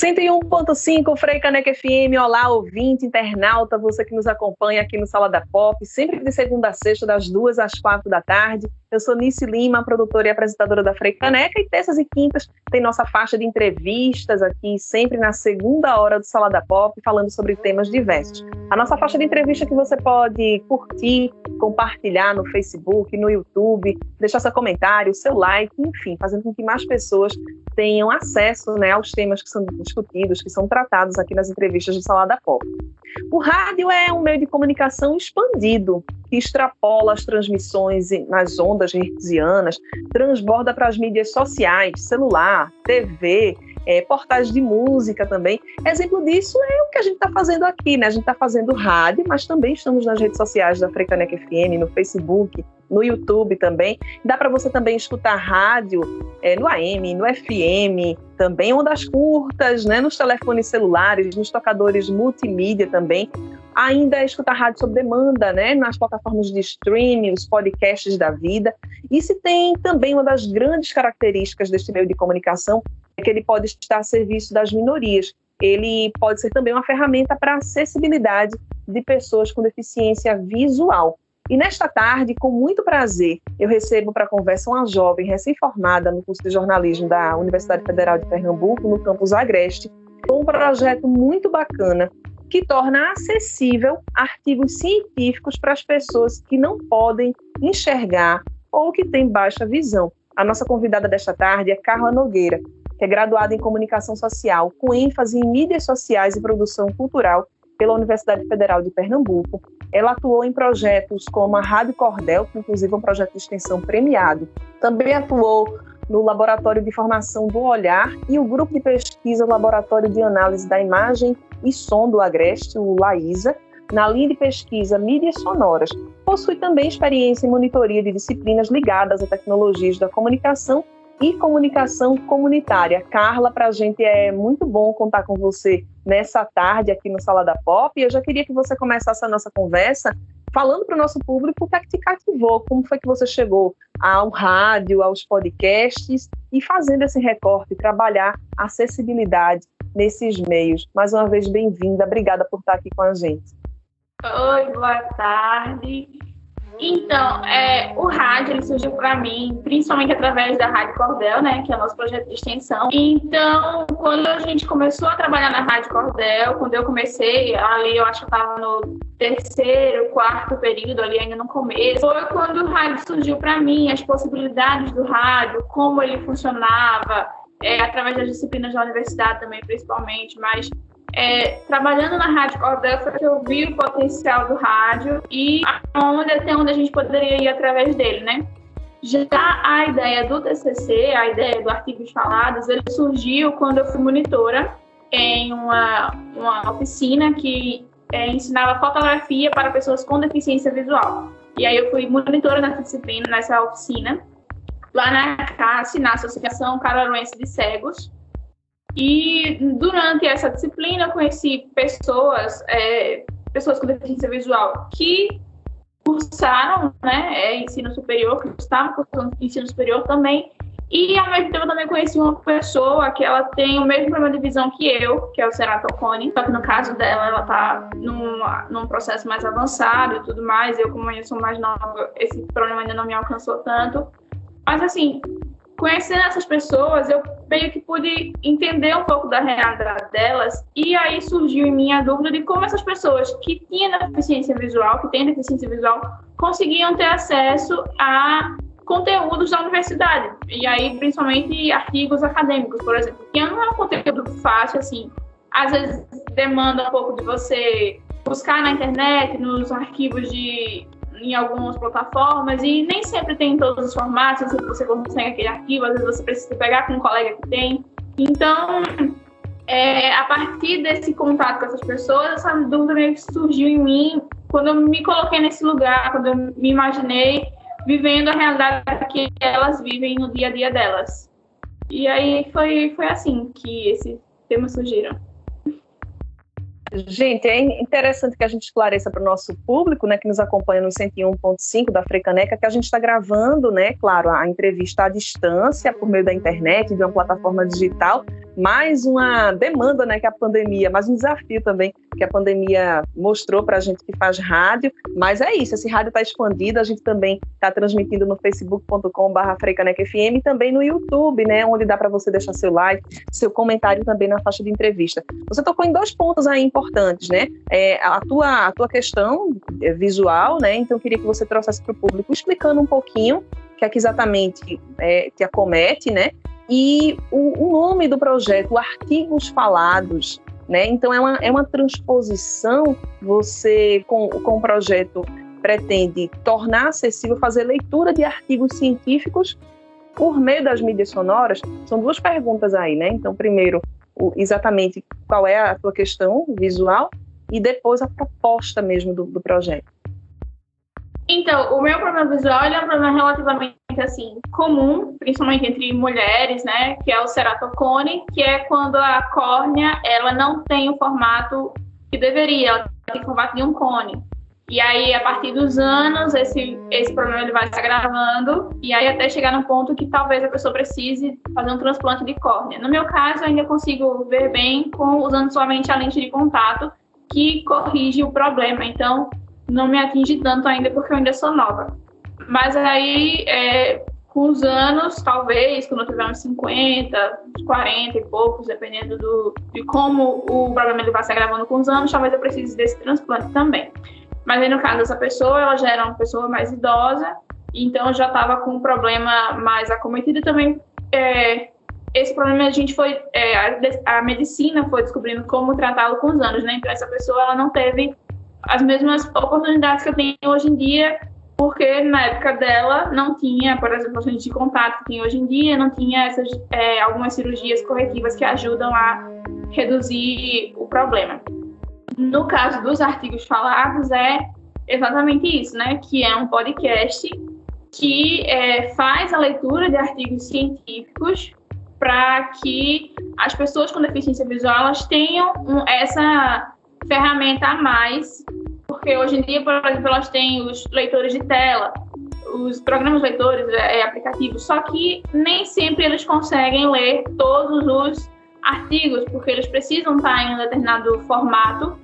101.5 Frei Caneca FM, olá ouvinte, internauta, você que nos acompanha aqui no Sala da Pop, sempre de segunda a sexta, das duas às quatro da tarde. Eu sou Nice Lima, produtora e apresentadora da Frei Caneca, e terças e quintas tem nossa faixa de entrevistas aqui, sempre na segunda hora do Sala da Pop, falando sobre temas diversos. A nossa faixa de entrevista que você pode curtir, compartilhar no Facebook, no YouTube, deixar seu comentário, seu like, enfim, fazendo com que mais pessoas tenham acesso né, aos temas que são discutidos, que são tratados aqui nas entrevistas do Sala da Pop. O rádio é um meio de comunicação expandido, que extrapola as transmissões nas ondas hertzianas, transborda para as mídias sociais, celular, TV, é, portais de música também. Exemplo disso é o que a gente está fazendo aqui, né? A gente está fazendo rádio, mas também estamos nas redes sociais da Frecanec FM, no Facebook, no YouTube também. Dá para você também escutar rádio é, no AM, no FM, também ondas curtas, né, nos telefones celulares, nos tocadores multimídia também. Ainda é escutar rádio sob demanda, né, nas plataformas de streaming, os podcasts da vida. E se tem também uma das grandes características deste meio de comunicação que ele pode estar a serviço das minorias. Ele pode ser também uma ferramenta para acessibilidade de pessoas com deficiência visual. E nesta tarde, com muito prazer, eu recebo para conversa uma jovem recém-formada no curso de jornalismo da Universidade Federal de Pernambuco, no campus Agreste, com um projeto muito bacana que torna acessível artigos científicos para as pessoas que não podem enxergar ou que têm baixa visão. A nossa convidada desta tarde é Carla Nogueira, que é graduada em comunicação social, com ênfase em mídias sociais e produção cultural pela Universidade Federal de Pernambuco. Ela atuou em projetos como a Rádio Cordel, que inclusive é um projeto de extensão premiado. Também atuou no Laboratório de Formação do Olhar e o grupo de pesquisa Laboratório de Análise da Imagem e Som do Agreste, o LAISA, na linha de pesquisa Mídias Sonoras. Possui também experiência em monitoria de disciplinas ligadas a tecnologias da comunicação e comunicação comunitária. Carla, para a gente é muito bom contar com você nessa tarde aqui no Sala da Pop. E eu já queria que você começasse a nossa conversa falando para o nosso público o que é que te cativou, como foi que você chegou ao rádio, aos podcasts e fazendo esse recorte, trabalhar acessibilidade nesses meios. Mais uma vez, bem-vinda, obrigada por estar aqui com a gente. Oi, boa tarde. Então, é, o rádio ele surgiu para mim, principalmente através da Rádio Cordel, né, que é o nosso projeto de extensão. Então, quando a gente começou a trabalhar na Rádio Cordel, quando eu comecei, ali eu acho que estava no terceiro, quarto período, ali ainda no começo, foi quando o rádio surgiu para mim, as possibilidades do rádio, como ele funcionava, é, através das disciplinas da universidade também, principalmente, mas é, trabalhando na Rádio Cordel foi que eu vi o potencial do rádio e onde até onde a gente poderia ir através dele, né? Já a ideia do TCC, a ideia do Artigos Falados, ele surgiu quando eu fui monitora em uma, uma oficina que é, ensinava fotografia para pessoas com deficiência visual. E aí eu fui monitora nessa disciplina, nessa oficina, lá na CASSE, na Associação Cararuense de Cegos, e durante essa disciplina eu conheci pessoas, é, pessoas com deficiência visual que cursaram né, é, ensino superior, que estavam cursando ensino superior também. E ao mesmo tempo eu também conheci uma pessoa que ela tem o mesmo problema de visão que eu, que é o ceratocone, só que no caso dela ela está num, num processo mais avançado e tudo mais. Eu, como eu sou mais nova, esse problema ainda não me alcançou tanto. Mas assim, conhecendo essas pessoas, eu meio que pude entender um pouco da realidade delas, e aí surgiu em mim a dúvida de como essas pessoas que tinham deficiência visual, que têm deficiência visual, conseguiam ter acesso a conteúdos da universidade, e aí principalmente artigos acadêmicos, por exemplo, que não é um conteúdo fácil, assim, às vezes demanda um pouco de você buscar na internet, nos arquivos de em algumas plataformas e nem sempre tem em todos os formatos, você consegue aquele arquivo, às vezes você precisa pegar com um colega que tem. Então, é, a partir desse contato com essas pessoas, essa dúvida meio que surgiu em mim quando eu me coloquei nesse lugar, quando eu me imaginei vivendo a realidade que elas vivem no dia a dia delas. E aí foi, foi assim que esses temas surgiram. Gente, é interessante que a gente esclareça para o nosso público, né, que nos acompanha no 101.5 da Frecaneca, que a gente está gravando, né, claro, a entrevista à distância, por meio da internet, de uma plataforma digital, mais uma demanda né, que a pandemia, mais um desafio também que a pandemia mostrou para a gente que faz rádio. Mas é isso, esse rádio está expandido, a gente também está transmitindo no facebook.com.br FM e também no YouTube, né, onde dá para você deixar seu like, seu comentário também na faixa de entrevista. Você tocou em dois pontos aí importantes, né? É, a, tua, a tua questão é, visual, né? Então eu queria que você trouxesse para o público explicando um pouquinho o que é que exatamente é, te acomete, né? E o, o nome do projeto, Artigos Falados, né? Então é uma, é uma transposição, você com, com o projeto pretende tornar acessível fazer leitura de artigos científicos por meio das mídias sonoras. São duas perguntas aí, né? Então, primeiro, o, exatamente qual é a tua questão visual e depois a proposta mesmo do, do projeto. Então, o meu problema visual é um problema relativamente assim comum, principalmente entre mulheres, né, que é o ceratocone, que é quando a córnea ela não tem o formato que deveria, ela tem o formato de um cone. E aí, a partir dos anos, esse, esse problema ele vai se agravando, e aí até chegar no ponto que talvez a pessoa precise fazer um transplante de córnea. No meu caso, eu ainda consigo ver bem com usando somente a lente de contato, que corrige o problema. Então, não me atinge tanto ainda porque eu ainda sou nova. Mas aí, é, com os anos, talvez, quando eu tiver uns 50, uns 40 e poucos, dependendo do, de como o problema ele vai se agravando com os anos, talvez eu precise desse transplante também. Mas aí, no caso dessa pessoa, ela já era uma pessoa mais idosa, então já estava com um problema mais acometido também. É, esse problema a gente foi, é, a, a medicina foi descobrindo como tratá-lo com os anos, né? Então essa pessoa ela não teve as mesmas oportunidades que eu tenho hoje em dia, porque na época dela não tinha, por exemplo, a de contato que tem hoje em dia, não tinha essas é, algumas cirurgias corretivas que ajudam a reduzir o problema. No caso dos artigos falados, é exatamente isso, né? Que é um podcast que é, faz a leitura de artigos científicos para que as pessoas com deficiência visual elas tenham um, essa ferramenta a mais, porque hoje em dia, por exemplo, elas têm os leitores de tela, os programas leitores, é, é, aplicativos, só que nem sempre eles conseguem ler todos os artigos, porque eles precisam estar em um determinado formato,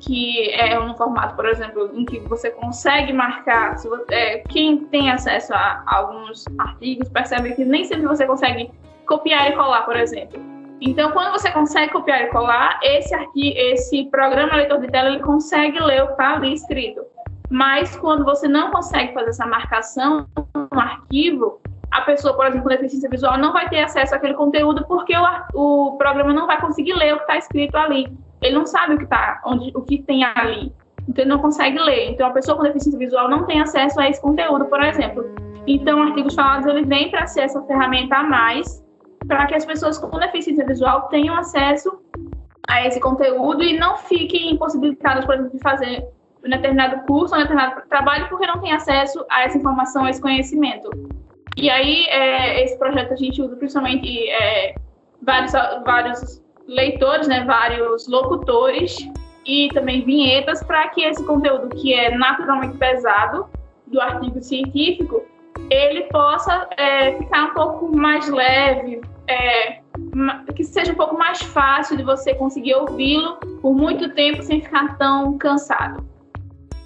que é um formato, por exemplo, em que você consegue marcar. Se você, é, quem tem acesso a, a alguns artigos percebe que nem sempre você consegue copiar e colar, por exemplo. Então, quando você consegue copiar e colar, esse, arquivo, esse programa leitor de tela ele consegue ler o que está ali escrito. Mas quando você não consegue fazer essa marcação no arquivo, a pessoa, por exemplo, com deficiência visual, não vai ter acesso àquele conteúdo porque o, o programa não vai conseguir ler o que está escrito ali. Ele não sabe o que tá, onde, o que tem ali. Então ele não consegue ler. Então a pessoa com deficiência visual não tem acesso a esse conteúdo, por exemplo. Então, artigos falados ele vem para ser essa ferramenta a mais para que as pessoas com deficiência visual tenham acesso a esse conteúdo e não fiquem impossibilitadas, por exemplo, de fazer um determinado curso, um determinado trabalho, porque não têm acesso a essa informação, a esse conhecimento. E aí, é, esse projeto a gente usa principalmente é, vários, vários leitores, né, vários locutores e também vinhetas para que esse conteúdo que é naturalmente pesado do artigo científico ele possa é, ficar um pouco mais leve, é, que seja um pouco mais fácil de você conseguir ouvi-lo por muito tempo sem ficar tão cansado.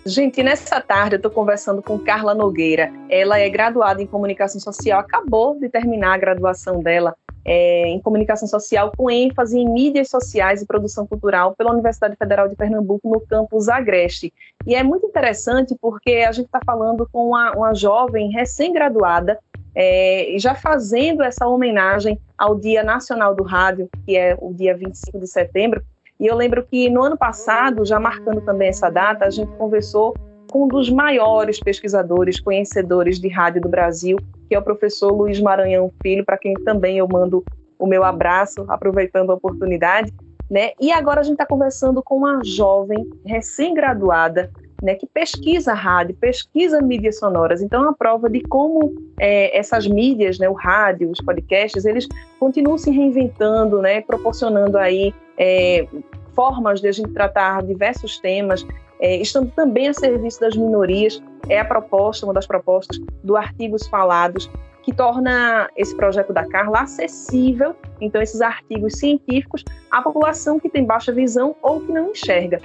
Gente, nessa tarde eu estou conversando com Carla Nogueira. Ela é graduada em comunicação social, acabou de terminar a graduação dela é, em comunicação social com ênfase em mídias sociais e produção cultural pela Universidade Federal de Pernambuco no campus Agreste. E é muito interessante porque a gente está falando com uma, uma jovem recém-graduada é, já fazendo essa homenagem ao Dia Nacional do Rádio, que é o dia 25 de setembro. E eu lembro que no ano passado, já marcando também essa data, a gente conversou com um dos maiores pesquisadores, conhecedores de rádio do Brasil, que é o professor Luiz Maranhão Filho, para quem também eu mando o meu abraço, aproveitando a oportunidade. Né? E agora a gente está conversando com uma jovem recém-graduada né, que pesquisa rádio, pesquisa mídias sonoras. Então, é uma prova de como é, essas mídias, né, o rádio, os podcasts, eles continuam se reinventando, né, proporcionando aí é, formas de a gente tratar diversos temas, é, estando também a serviço das minorias. É a proposta, uma das propostas do Artigos Falados, que torna esse projeto da Carla acessível, então esses artigos científicos, à população que tem baixa visão ou que não enxerga.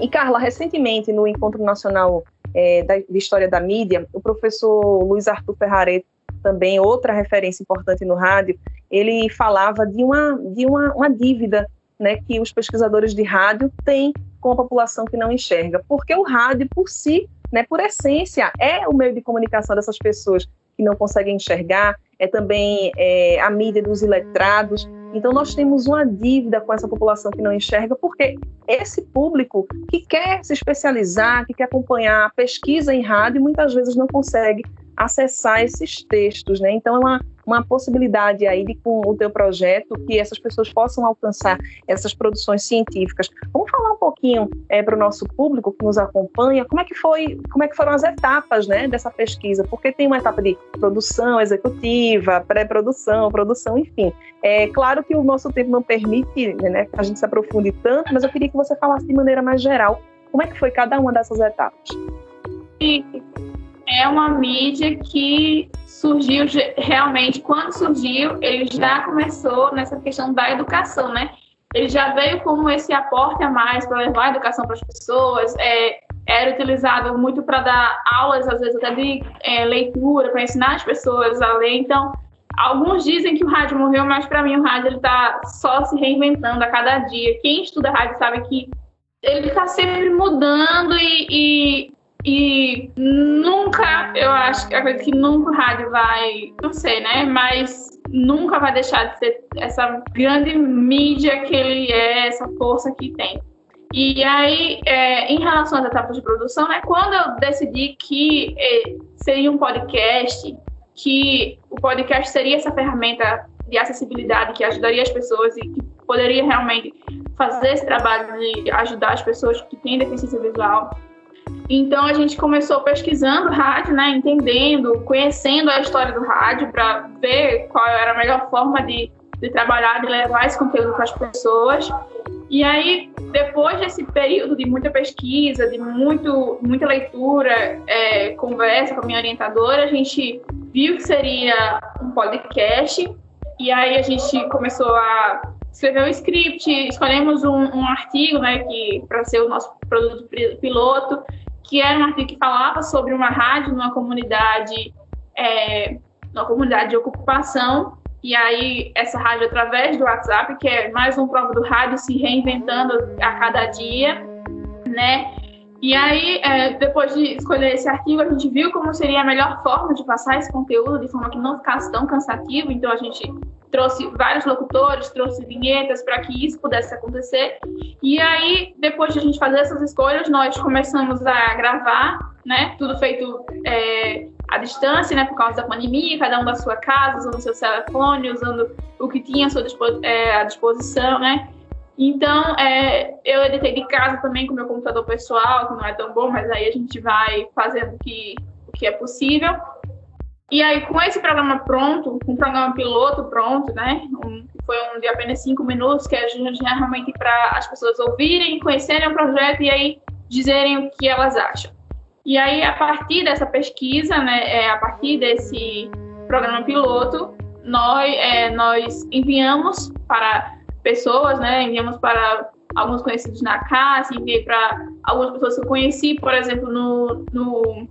E Carla, recentemente no Encontro Nacional é, da, de História da Mídia, o professor Luiz Arthur Ferrareto, também outra referência importante no rádio, ele falava de uma, de uma, uma dívida né, que os pesquisadores de rádio têm com a população que não enxerga, porque o rádio por si, né, por essência, é o meio de comunicação dessas pessoas que não conseguem enxergar, é também é, a mídia dos iletrados. Então, nós temos uma dívida com essa população que não enxerga, porque esse público que quer se especializar, que quer acompanhar a pesquisa em rádio, muitas vezes não consegue acessar esses textos, né? Então é uma, uma possibilidade aí de com o teu projeto que essas pessoas possam alcançar essas produções científicas. Vamos falar um pouquinho é, para o nosso público que nos acompanha, como é que foi, como é que foram as etapas, né, dessa pesquisa? Porque tem uma etapa de produção executiva, pré-produção, produção, enfim. É claro que o nosso tempo não permite, né, que a gente se aprofunde tanto, mas eu queria que você falasse de maneira mais geral como é que foi cada uma dessas etapas. É uma mídia que surgiu realmente, quando surgiu, ele já começou nessa questão da educação, né? Ele já veio como esse aporte a mais para levar a educação para as pessoas, é, era utilizado muito para dar aulas, às vezes até de é, leitura, para ensinar as pessoas a ler. Então, alguns dizem que o rádio morreu, mas para mim o rádio está só se reinventando a cada dia. Quem estuda rádio sabe que ele está sempre mudando e, e e nunca, eu acho, acredito que nunca o rádio vai, não sei, né? Mas nunca vai deixar de ser essa grande mídia que ele é, essa força que tem. E aí, é, em relação às etapas de produção, é quando eu decidi que é, seria um podcast, que o podcast seria essa ferramenta de acessibilidade que ajudaria as pessoas e que poderia realmente fazer esse trabalho de ajudar as pessoas que têm deficiência visual então a gente começou pesquisando rádio, né, entendendo, conhecendo a história do rádio para ver qual era a melhor forma de, de trabalhar, de levar esse conteúdo para as pessoas. E aí, depois desse período de muita pesquisa, de muito, muita leitura, é, conversa com a minha orientadora, a gente viu que seria um podcast. E aí a gente começou a escrever um script, escolhemos um, um artigo, né, que para ser o nosso produto piloto que era um artigo que falava sobre uma rádio numa comunidade, é, numa comunidade de ocupação, e aí essa rádio através do WhatsApp, que é mais um prova do rádio se reinventando a cada dia, né? E aí, é, depois de escolher esse artigo, a gente viu como seria a melhor forma de passar esse conteúdo de forma que não ficasse tão cansativo. Então, a gente trouxe vários locutores, trouxe vinhetas para que isso pudesse acontecer. E aí, depois de a gente fazer essas escolhas, nós começamos a gravar, né? Tudo feito é, à distância, né? Por causa da pandemia, cada um da sua casa, usando seu telefone, usando o que tinha à sua dispo é, à disposição, né? Então, é, eu editei de casa também com meu computador pessoal, que não é tão bom, mas aí a gente vai fazendo o que, o que é possível. E aí, com esse programa pronto, com um programa piloto pronto, né? Um, foi um de apenas cinco minutos, que a gente realmente para as pessoas ouvirem, conhecerem o projeto e aí dizerem o que elas acham. E aí, a partir dessa pesquisa, né, é, a partir desse programa piloto, nós, é, nós enviamos para pessoas, né? Enviamos para alguns conhecidos na casa, enviei para algumas pessoas que eu conheci, por exemplo, no, no,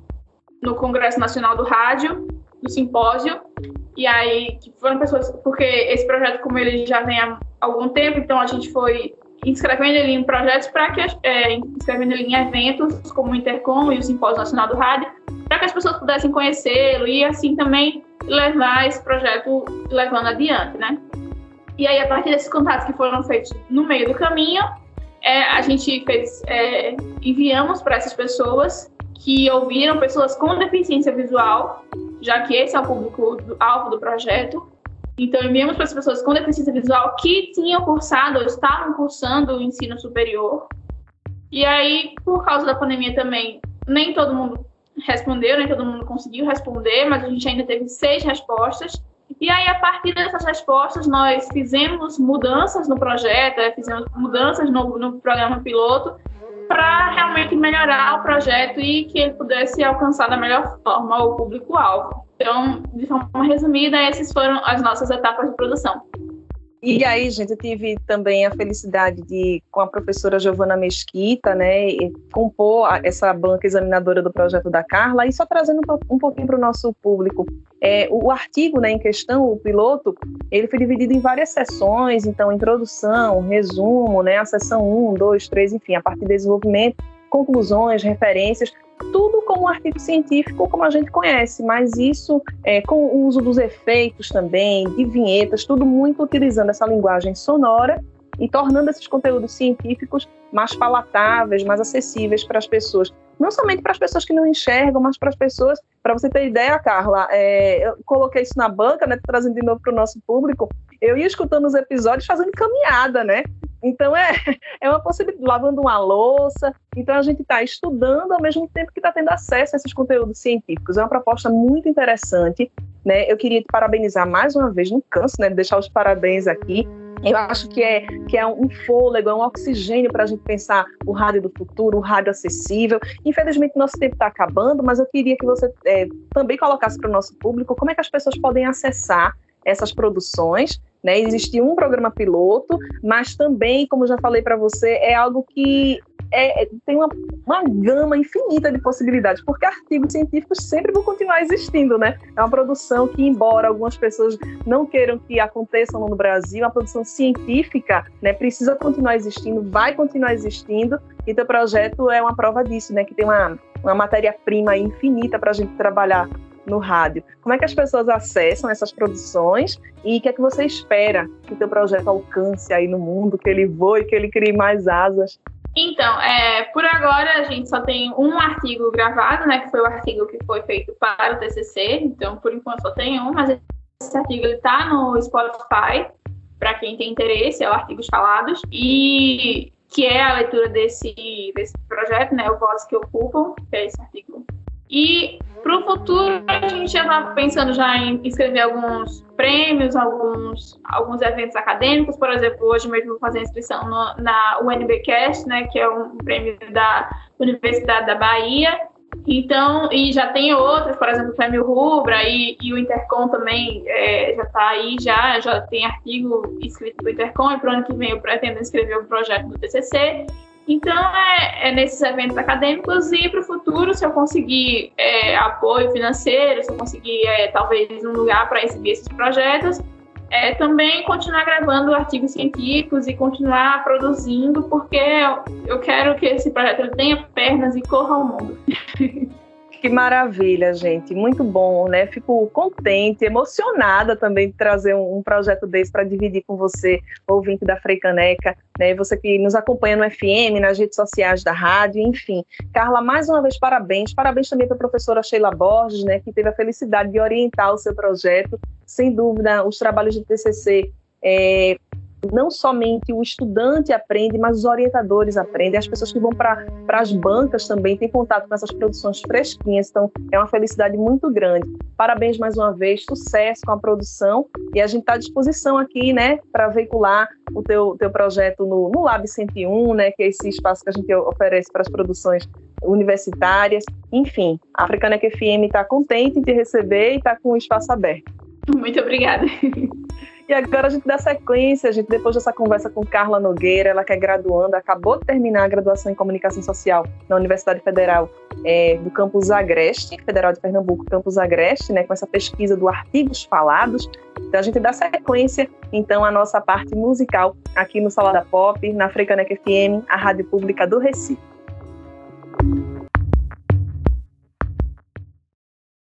no Congresso Nacional do Rádio, no simpósio. E aí, que foram pessoas, porque esse projeto, como ele já vem há algum tempo, então a gente foi inscrevendo ele em projetos para que é, inscrevendo ele em eventos como o Intercom e o Simpósio Nacional do Rádio, para que as pessoas pudessem conhecê-lo e assim também levar esse projeto levando adiante, né? E aí, a partir desses contatos que foram feitos no meio do caminho, é, a gente fez, é, enviamos para essas pessoas que ouviram, pessoas com deficiência visual, já que esse é o público-alvo do projeto. Então, enviamos para as pessoas com deficiência visual que tinham cursado ou estavam cursando o ensino superior. E aí, por causa da pandemia também, nem todo mundo respondeu, nem todo mundo conseguiu responder, mas a gente ainda teve seis respostas. E aí, a partir dessas respostas, nós fizemos mudanças no projeto, é, fizemos mudanças no, no programa piloto para realmente melhorar o projeto e que ele pudesse alcançar da melhor forma o público-alvo. Então, de forma resumida, essas foram as nossas etapas de produção. E aí, gente, eu tive também a felicidade de, com a professora Giovana Mesquita, né, compor essa banca examinadora do projeto da Carla, e só trazendo um pouquinho para o nosso público. É, o artigo né, em questão, o piloto, ele foi dividido em várias sessões, então, introdução, resumo, né, a sessão 1, 2, 3, enfim, a parte de desenvolvimento, conclusões, referências, tudo como artigo científico como a gente conhece, mas isso é, com o uso dos efeitos também, de vinhetas, tudo muito utilizando essa linguagem sonora e tornando esses conteúdos científicos mais palatáveis, mais acessíveis para as pessoas. Não somente para as pessoas que não enxergam, mas para as pessoas. Para você ter ideia, Carla, é, eu coloquei isso na banca, né, trazendo de novo para o nosso público. Eu ia escutando os episódios fazendo caminhada, né? Então é, é uma possibilidade, lavando uma louça. Então a gente está estudando ao mesmo tempo que está tendo acesso a esses conteúdos científicos. É uma proposta muito interessante. Né? Eu queria te parabenizar mais uma vez, não canso né, de deixar os parabéns aqui. Eu acho que é, que é um fôlego, é um oxigênio para a gente pensar o rádio do futuro, o rádio acessível. Infelizmente, nosso tempo está acabando, mas eu queria que você é, também colocasse para o nosso público como é que as pessoas podem acessar essas produções né? Existe um programa piloto, mas também, como já falei para você, é algo que é, é, tem uma, uma gama infinita de possibilidades, porque artigos científicos sempre vão continuar existindo, né? É uma produção que, embora algumas pessoas não queiram que aconteçam no Brasil, a produção científica né, precisa continuar existindo, vai continuar existindo, e teu projeto é uma prova disso, né? Que tem uma, uma matéria-prima infinita para a gente trabalhar no rádio. Como é que as pessoas acessam essas produções e o que é que você espera que o teu projeto alcance aí no mundo, que ele voe, que ele crie mais asas? Então, é, por agora a gente só tem um artigo gravado, né, que foi o artigo que foi feito para o TCC, então por enquanto só tem um, mas esse artigo está no Spotify, para quem tem interesse, é o Artigos Falados, e que é a leitura desse, desse projeto, né, o Voz que Ocupam, que é esse artigo e para o futuro, a gente já está pensando já em escrever alguns prêmios, alguns, alguns eventos acadêmicos. Por exemplo, hoje mesmo vou fazer inscrição no, na UNBcast, né, que é um prêmio da Universidade da Bahia. Então, e já tem outros, por exemplo, o Prêmio Rubra e, e o Intercom também é, já está aí, já, já tem artigo escrito para o Intercom, e para o ano que vem eu pretendo escrever o projeto do TCC. Então, é, é nesses eventos acadêmicos e para o futuro, se eu conseguir é, apoio financeiro, se eu conseguir, é, talvez, um lugar para exibir esses projetos, é, também continuar gravando artigos científicos e continuar produzindo, porque eu quero que esse projeto tenha pernas e corra ao mundo. Que maravilha, gente. Muito bom, né? Fico contente, emocionada também de trazer um, projeto desse para dividir com você, ouvinte da Freicaneca, né? Você que nos acompanha no FM, nas redes sociais da rádio, enfim. Carla, mais uma vez, parabéns. Parabéns também para a professora Sheila Borges, né? Que teve a felicidade de orientar o seu projeto. Sem dúvida, os trabalhos de TCC é, não somente o estudante aprende, mas os orientadores aprendem, as pessoas que vão para as bancas também têm contato com essas produções fresquinhas, então é uma felicidade muito grande. Parabéns mais uma vez, sucesso com a produção e a gente está à disposição aqui, né, para veicular o teu, teu projeto no, no Lab 101, né, que é esse espaço que a gente oferece para as produções universitárias. Enfim, a Africanec FM está contente em te receber e está com o espaço aberto. Muito obrigada. E agora a gente dá sequência, a gente, depois dessa conversa com Carla Nogueira, ela que é graduanda, acabou de terminar a graduação em Comunicação Social na Universidade Federal é, do Campus Agreste, Federal de Pernambuco, Campus Agreste, né, com essa pesquisa do Artigos Falados. Então a gente dá sequência, então, à nossa parte musical aqui no Salada Pop, na Frecanec FM, a rádio pública do Recife.